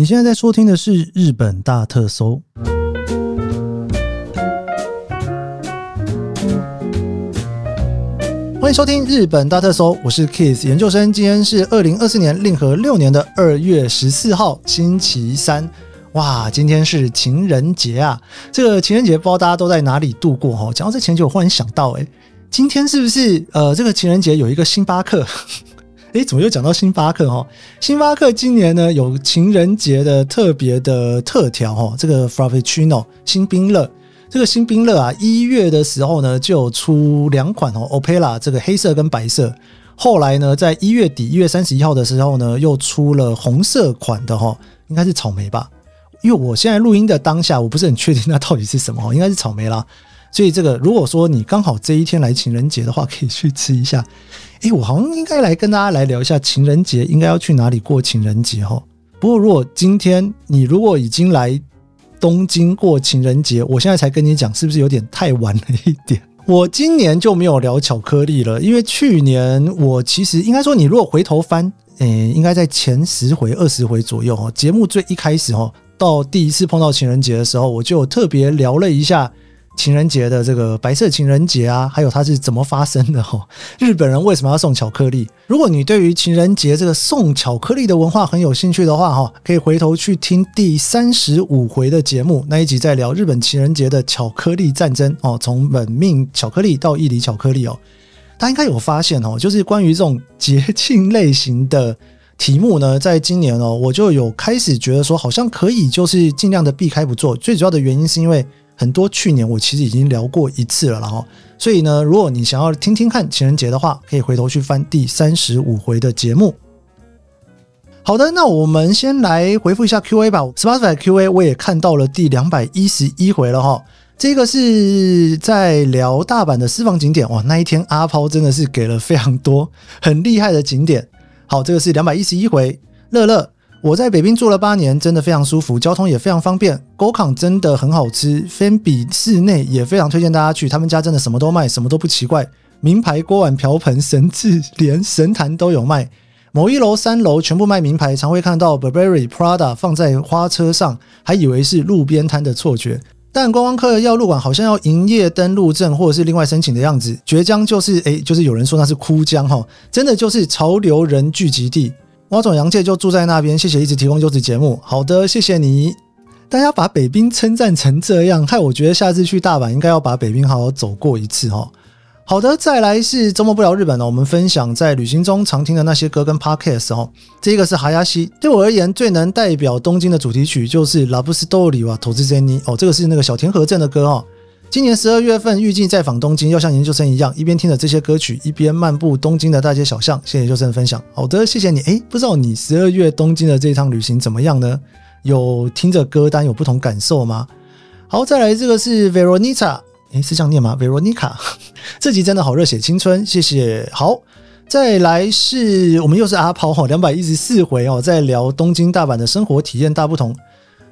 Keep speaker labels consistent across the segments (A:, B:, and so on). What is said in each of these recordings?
A: 你现在在收听的是《日本大特搜》，欢迎收听《日本大特搜》，我是 Kiss 研究生。今天是二零二四年令和六年的二月十四号，星期三。哇，今天是情人节啊！这个情人节不知道大家都在哪里度过哈？讲到这情人节，我忽然想到，哎，今天是不是呃，这个情人节有一个星巴克？哎，怎么又讲到星巴克哈？星巴克今年呢有情人节的特别的特调哈，这个 Frappuccino 新冰乐，这个新冰乐啊，一月的时候呢就有出两款哦，Opera 这个黑色跟白色，后来呢在一月底一月三十一号的时候呢又出了红色款的哈，应该是草莓吧？因为我现在录音的当下我不是很确定那到底是什么，应该是草莓啦。所以这个如果说你刚好这一天来情人节的话，可以去吃一下。哎，我好像应该来跟大家来聊一下情人节应该要去哪里过情人节哈。不过如果今天你如果已经来东京过情人节，我现在才跟你讲，是不是有点太晚了一点？我今年就没有聊巧克力了，因为去年我其实应该说，你如果回头翻，诶，应该在前十回、二十回左右哈，节目最一开始哈，到第一次碰到情人节的时候，我就特别聊了一下。情人节的这个白色情人节啊，还有它是怎么发生的哈？日本人为什么要送巧克力？如果你对于情人节这个送巧克力的文化很有兴趣的话哈，可以回头去听第三十五回的节目，那一集在聊日本情人节的巧克力战争哦，从本命巧克力到伊犁巧克力哦，大家应该有发现哦，就是关于这种节庆类型的题目呢，在今年哦，我就有开始觉得说，好像可以就是尽量的避开不做，最主要的原因是因为。很多去年我其实已经聊过一次了，然后所以呢，如果你想要听听看情人节的话，可以回头去翻第三十五回的节目。好的，那我们先来回复一下 Q A 吧。Spotify Q A 我也看到了第两百一十一回了哈，这个是在聊大阪的私房景点哇，那一天阿抛真的是给了非常多很厉害的景点。好，这个是两百一十一回，乐乐。我在北滨住了八年，真的非常舒服，交通也非常方便。沟康真的很好吃，，Fanbi 室内也非常推荐大家去，他们家真的什么都卖，什么都不奇怪。名牌锅碗瓢盆，神至连神坛都有卖。某一楼、三楼全部卖名牌，常会看到 Burberry、Prada 放在花车上，还以为是路边摊的错觉。但观光客要入馆，好像要营业登录证或者是另外申请的样子。绝江就是诶，就是有人说那是枯江哈，真的就是潮流人聚集地。汪总杨介就住在那边，谢谢一直提供优质节目。好的，谢谢你。大家把北冰称赞成这样，害我觉得下次去大阪应该要把北冰好好走过一次哈。好的，再来是周末不聊日本了，我们分享在旅行中常听的那些歌跟 podcast 哦。这个是哈亚西，对我而言最能代表东京的主题曲就是《Love Story》哇，投资 Jenny 哦，这个是那个小田和正的歌哦。今年十二月份预计再访东京，要像研究生一样，一边听着这些歌曲，一边漫步东京的大街小巷。谢谢研究生的分享。好的，谢谢你。诶，不知道你十二月东京的这一趟旅行怎么样呢？有听着歌单有不同感受吗？好，再来这个是 Veronica，诶，是这样念吗？Veronica，这集真的好热血青春，谢谢。好，再来是我们又是阿抛哈，两百一十四回哦，在聊东京大阪的生活体验大不同。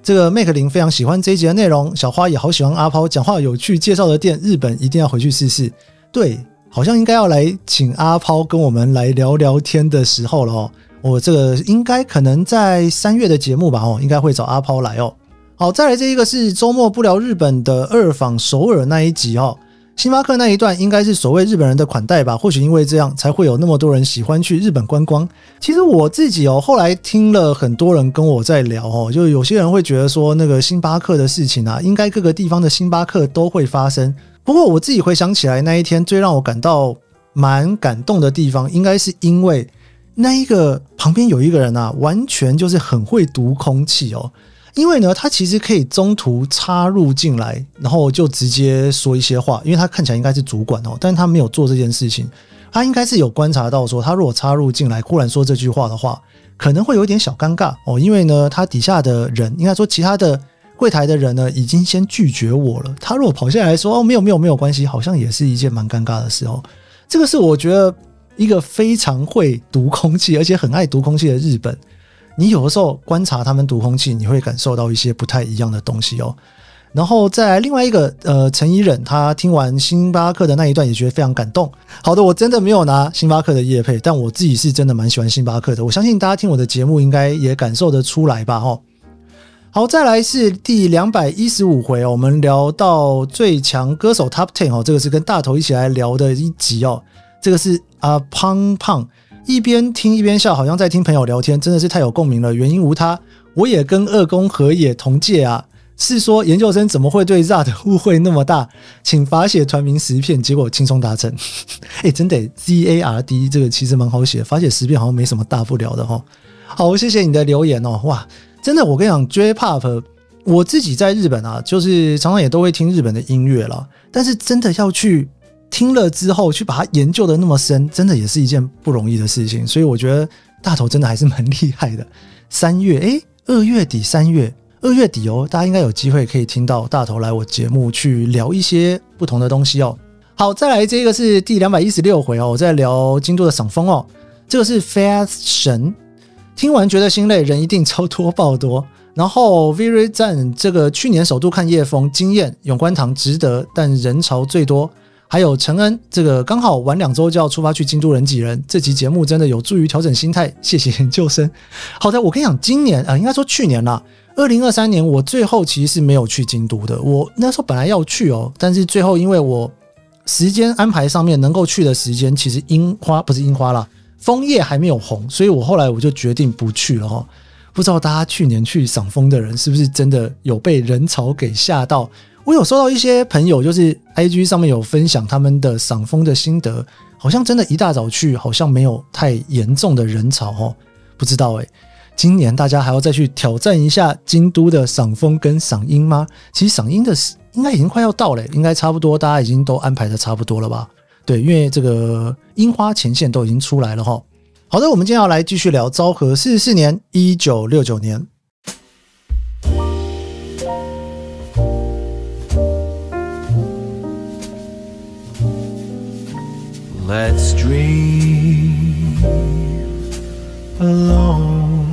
A: 这个麦克林非常喜欢这一集的内容，小花也好喜欢阿抛讲话有趣，介绍的店日本一定要回去试试。对，好像应该要来请阿抛跟我们来聊聊天的时候了哦。我这个应该可能在三月的节目吧哦，应该会找阿抛来哦。好，再来这一个是周末不聊日本的二访首尔那一集哦。星巴克那一段应该是所谓日本人的款待吧？或许因为这样，才会有那么多人喜欢去日本观光。其实我自己哦，后来听了很多人跟我在聊哦，就有些人会觉得说，那个星巴克的事情啊，应该各个地方的星巴克都会发生。不过我自己回想起来，那一天最让我感到蛮感动的地方，应该是因为那一个旁边有一个人啊，完全就是很会读空气哦。因为呢，他其实可以中途插入进来，然后就直接说一些话。因为他看起来应该是主管哦，但是他没有做这件事情。他应该是有观察到说，他如果插入进来，忽然说这句话的话，可能会有点小尴尬哦。因为呢，他底下的人，应该说其他的柜台的人呢，已经先拒绝我了。他如果跑下来说哦，没有没有没有关系，好像也是一件蛮尴尬的事哦。这个是我觉得一个非常会读空气，而且很爱读空气的日本。你有的时候观察他们读空气，你会感受到一些不太一样的东西哦。然后在另外一个，呃，陈怡忍他听完星巴克的那一段也觉得非常感动。好的，我真的没有拿星巴克的叶配，但我自己是真的蛮喜欢星巴克的。我相信大家听我的节目应该也感受得出来吧？哈，好，再来是第两百一十五回哦，我们聊到最强歌手 Top Ten 哦，这个是跟大头一起来聊的一集哦。这个是啊胖胖一边听一边笑，好像在听朋友聊天，真的是太有共鸣了。原因无他，我也跟二宫和也同届啊。是说研究生怎么会对 Z 的误会那么大？请罚写团名十片，结果轻松达成。哎，真的 Z A R D 这个其实蛮好写，罚写十片好像没什么大不了的哈。好，谢谢你的留言哦。哇，真的，我跟你讲，J-Pop，我自己在日本啊，就是常常也都会听日本的音乐了。但是真的要去听了之后，去把它研究的那么深，真的也是一件不容易的事情。所以我觉得大头真的还是蛮厉害的。三月，哎，二月底三月。二月底哦，大家应该有机会可以听到大头来我节目去聊一些不同的东西哦。好，再来这个是第两百一十六回哦，我在聊京都的赏枫哦。这个是 Fast 神，听完觉得心累，人一定超多爆多。然后 Very 赞这个去年首度看夜风惊艳，永观堂值得，但人潮最多。还有陈恩这个刚好晚两周就要出发去京都人挤人，这期节目真的有助于调整心态，谢谢研究生。好的，我跟你讲，今年啊，应该说去年啦。二零二三年，我最后其实是没有去京都的。我那时候本来要去哦，但是最后因为我时间安排上面能够去的时间，其实樱花不是樱花啦，枫叶还没有红，所以我后来我就决定不去了哈。不知道大家去年去赏枫的人是不是真的有被人潮给吓到？我有收到一些朋友，就是 IG 上面有分享他们的赏枫的心得，好像真的一大早去，好像没有太严重的人潮哦。不知道诶。今年大家还要再去挑战一下京都的赏枫跟赏樱吗？其实赏樱的应该已经快要到了，应该差不多，大家已经都安排的差不多了吧？对，因为这个樱花前线都已经出来了哈。好的，我们今天要来继续聊昭和四十四年，一九六九年。Let's dream alone.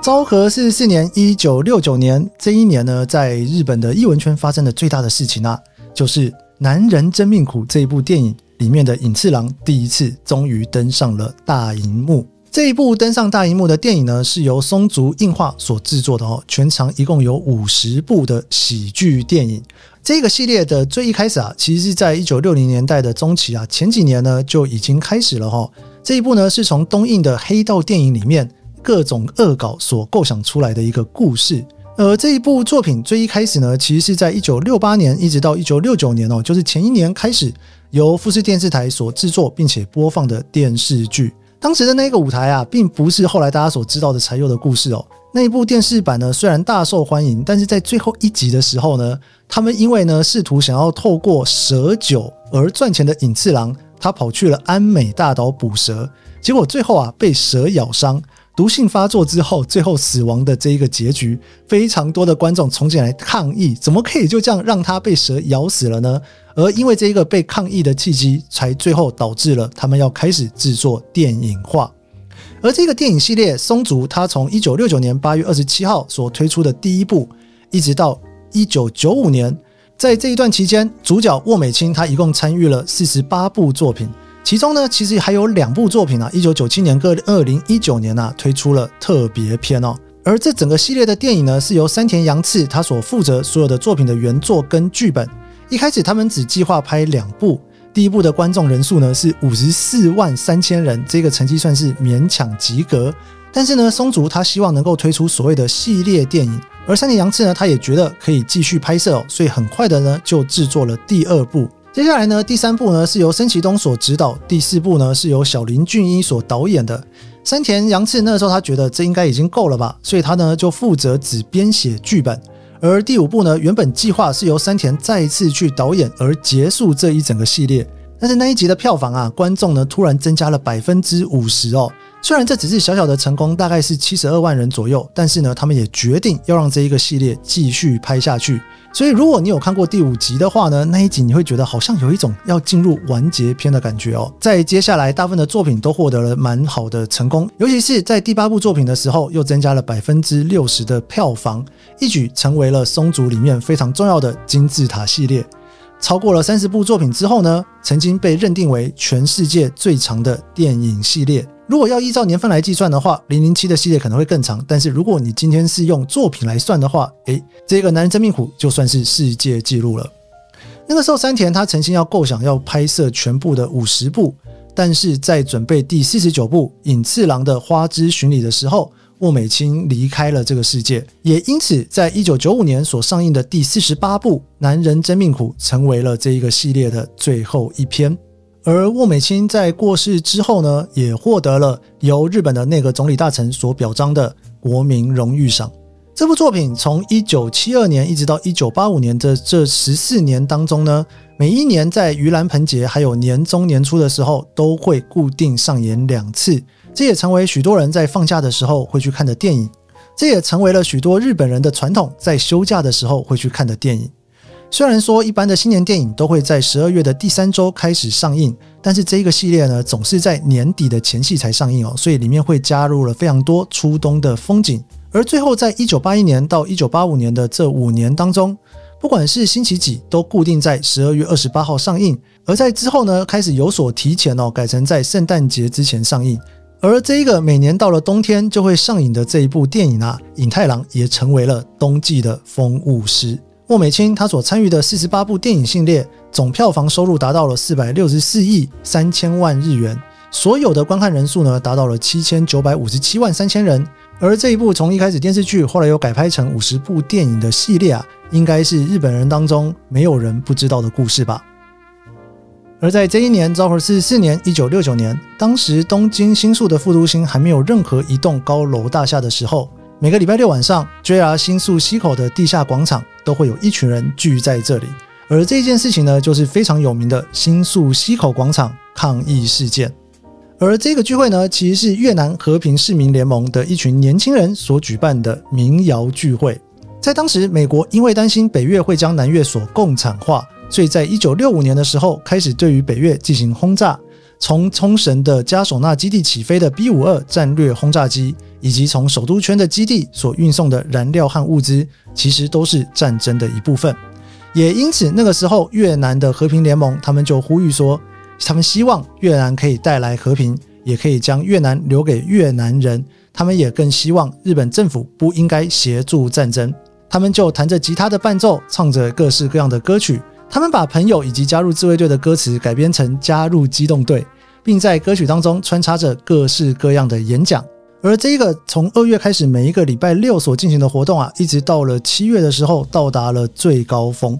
A: 昭和四十四年，一九六九年这一年呢，在日本的艺文圈发生的最大的事情啊，就是《男人真命苦》这一部电影里面的尹次郎第一次终于登上了大荧幕。这一部登上大荧幕的电影呢，是由松竹映画所制作的哦，全长一共有五十部的喜剧电影。这个系列的最一开始啊，其实是在一九六零年代的中期啊，前几年呢就已经开始了哈。这一部呢，是从东映的黑道电影里面。各种恶搞所构想出来的一个故事，而这一部作品最一开始呢，其实是在一九六八年一直到一九六九年哦，就是前一年开始由富士电视台所制作并且播放的电视剧。当时的那个舞台啊，并不是后来大家所知道的柴又的故事哦。那一部电视版呢，虽然大受欢迎，但是在最后一集的时候呢，他们因为呢试图想要透过蛇酒而赚钱的隐次郎，他跑去了安美大岛捕蛇，结果最后啊被蛇咬伤。毒性发作之后，最后死亡的这一个结局，非常多的观众冲进来抗议，怎么可以就这样让他被蛇咬死了呢？而因为这一个被抗议的契机，才最后导致了他们要开始制作电影化。而这个电影系列松竹，它从一九六九年八月二十七号所推出的第一部，一直到一九九五年，在这一段期间，主角沃美清他一共参与了四十八部作品。其中呢，其实还有两部作品啊，一九九七年跟二零一九年呢推出了特别篇哦。而这整个系列的电影呢，是由山田洋次他所负责所有的作品的原作跟剧本。一开始他们只计划拍两部，第一部的观众人数呢是五十四万三千人，这个成绩算是勉强及格。但是呢，松竹他希望能够推出所谓的系列电影，而山田洋次呢，他也觉得可以继续拍摄哦，所以很快的呢就制作了第二部。接下来呢，第三部呢是由森崎东所执导，第四部呢是由小林俊一所导演的。山田洋次那时候他觉得这应该已经够了吧，所以他呢就负责只编写剧本。而第五部呢，原本计划是由山田再一次去导演而结束这一整个系列。但是那一集的票房啊，观众呢突然增加了百分之五十哦。虽然这只是小小的成功，大概是七十二万人左右，但是呢，他们也决定要让这一个系列继续拍下去。所以，如果你有看过第五集的话呢，那一集你会觉得好像有一种要进入完结篇的感觉哦。在接下来，大部分的作品都获得了蛮好的成功，尤其是在第八部作品的时候，又增加了百分之六十的票房，一举成为了松竹里面非常重要的金字塔系列。超过了三十部作品之后呢，曾经被认定为全世界最长的电影系列。如果要依照年份来计算的话，《零零七》的系列可能会更长。但是如果你今天是用作品来算的话，诶，这个《男人真命苦》就算是世界纪录了。那个时候，山田他曾经要构想要拍摄全部的五十部，但是在准备第四十九部《隐次郎的花之巡礼》的时候。沃美清离开了这个世界，也因此，在一九九五年所上映的第四十八部《男人真命苦》成为了这一个系列的最后一篇。而沃美清在过世之后呢，也获得了由日本的内阁总理大臣所表彰的国民荣誉赏。这部作品从一九七二年一直到一九八五年的这十四年当中呢，每一年在盂兰盆节还有年终年初的时候，都会固定上演两次。这也成为许多人在放假的时候会去看的电影，这也成为了许多日本人的传统，在休假的时候会去看的电影。虽然说一般的新年电影都会在十二月的第三周开始上映，但是这一个系列呢，总是在年底的前夕才上映哦，所以里面会加入了非常多初冬的风景。而最后，在一九八一年到一九八五年的这五年当中，不管是星期几，都固定在十二月二十八号上映。而在之后呢，开始有所提前哦，改成在圣诞节之前上映。而这一个每年到了冬天就会上映的这一部电影啊，《隐太郎》也成为了冬季的风物诗。莫美清他所参与的四十八部电影系列，总票房收入达到了四百六十四亿三千万日元，所有的观看人数呢达到了七千九百五十七万三千人。而这一部从一开始电视剧，后来又改拍成五十部电影的系列啊，应该是日本人当中没有人不知道的故事吧。而在这一年，昭和四十四年（一九六九年），当时东京新宿的副都心还没有任何一栋高楼大厦的时候，每个礼拜六晚上，JR 新宿西口的地下广场都会有一群人聚在这里。而这件事情呢，就是非常有名的新宿西口广场抗议事件。而这个聚会呢，其实是越南和平市民联盟的一群年轻人所举办的民谣聚会。在当时，美国因为担心北越会将南越所共产化。所以在一九六五年的时候，开始对于北越进行轰炸。从冲绳的加索纳基地起飞的 B 五二战略轰炸机，以及从首都圈的基地所运送的燃料和物资，其实都是战争的一部分。也因此，那个时候越南的和平联盟他们就呼吁说，他们希望越南可以带来和平，也可以将越南留给越南人。他们也更希望日本政府不应该协助战争。他们就弹着吉他的伴奏，唱着各式各样的歌曲。他们把朋友以及加入自卫队的歌词改编成加入机动队，并在歌曲当中穿插着各式各样的演讲。而这一个从二月开始每一个礼拜六所进行的活动啊，一直到了七月的时候到达了最高峰。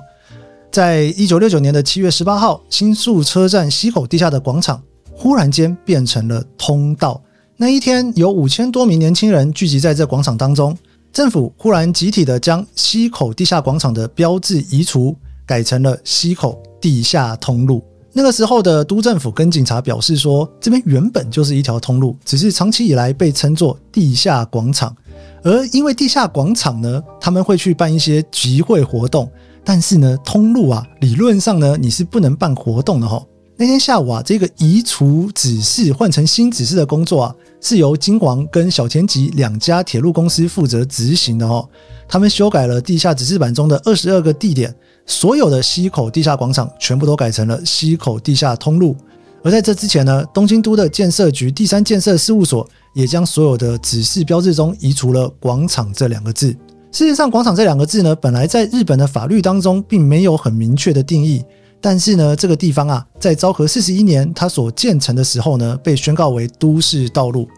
A: 在一九六九年的七月十八号，新宿车站西口地下的广场忽然间变成了通道。那一天有五千多名年轻人聚集在这广场当中，政府忽然集体的将西口地下广场的标志移除。改成了西口地下通路。那个时候的都政府跟警察表示说，这边原本就是一条通路，只是长期以来被称作地下广场。而因为地下广场呢，他们会去办一些集会活动，但是呢，通路啊，理论上呢，你是不能办活动的哈。那天下午啊，这个移除指示换成新指示的工作啊，是由金黄跟小田急两家铁路公司负责执行的哦。他们修改了地下指示板中的二十二个地点。所有的西口地下广场全部都改成了西口地下通路，而在这之前呢，东京都的建设局第三建设事务所也将所有的指示标志中移除了“广场”这两个字。事实上，“广场”这两个字呢，本来在日本的法律当中并没有很明确的定义，但是呢，这个地方啊，在昭和四十一年它所建成的时候呢，被宣告为都市道路。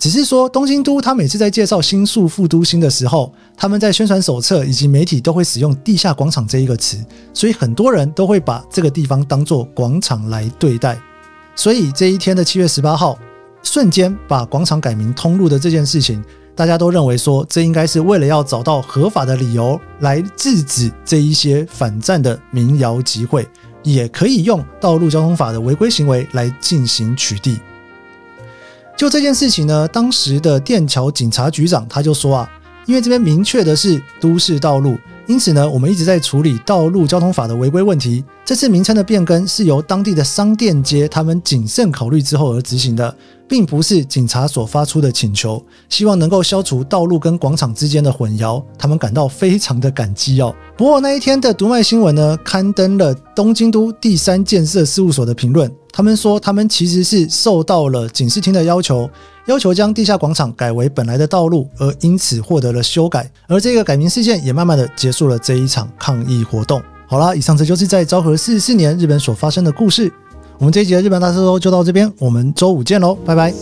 A: 只是说，东京都他每次在介绍新宿副都心的时候，他们在宣传手册以及媒体都会使用“地下广场”这一个词，所以很多人都会把这个地方当做广场来对待。所以这一天的七月十八号，瞬间把广场改名通路的这件事情，大家都认为说，这应该是为了要找到合法的理由来制止这一些反战的民谣集会，也可以用道路交通法的违规行为来进行取缔。就这件事情呢，当时的电桥警察局长他就说啊，因为这边明确的是都市道路，因此呢，我们一直在处理道路交通法的违规问题。这次名称的变更是由当地的商店街他们谨慎考虑之后而执行的，并不是警察所发出的请求。希望能够消除道路跟广场之间的混淆，他们感到非常的感激哦。不过那一天的读卖新闻呢，刊登了东京都第三建设事务所的评论，他们说他们其实是受到了警视厅的要求。要求将地下广场改为本来的道路，而因此获得了修改，而这个改名事件也慢慢的结束了这一场抗议活动。好啦，以上这就是在昭和四十四年日本所发生的故事。我们这一集的日本大师周就到这边，我们周五见喽，拜拜。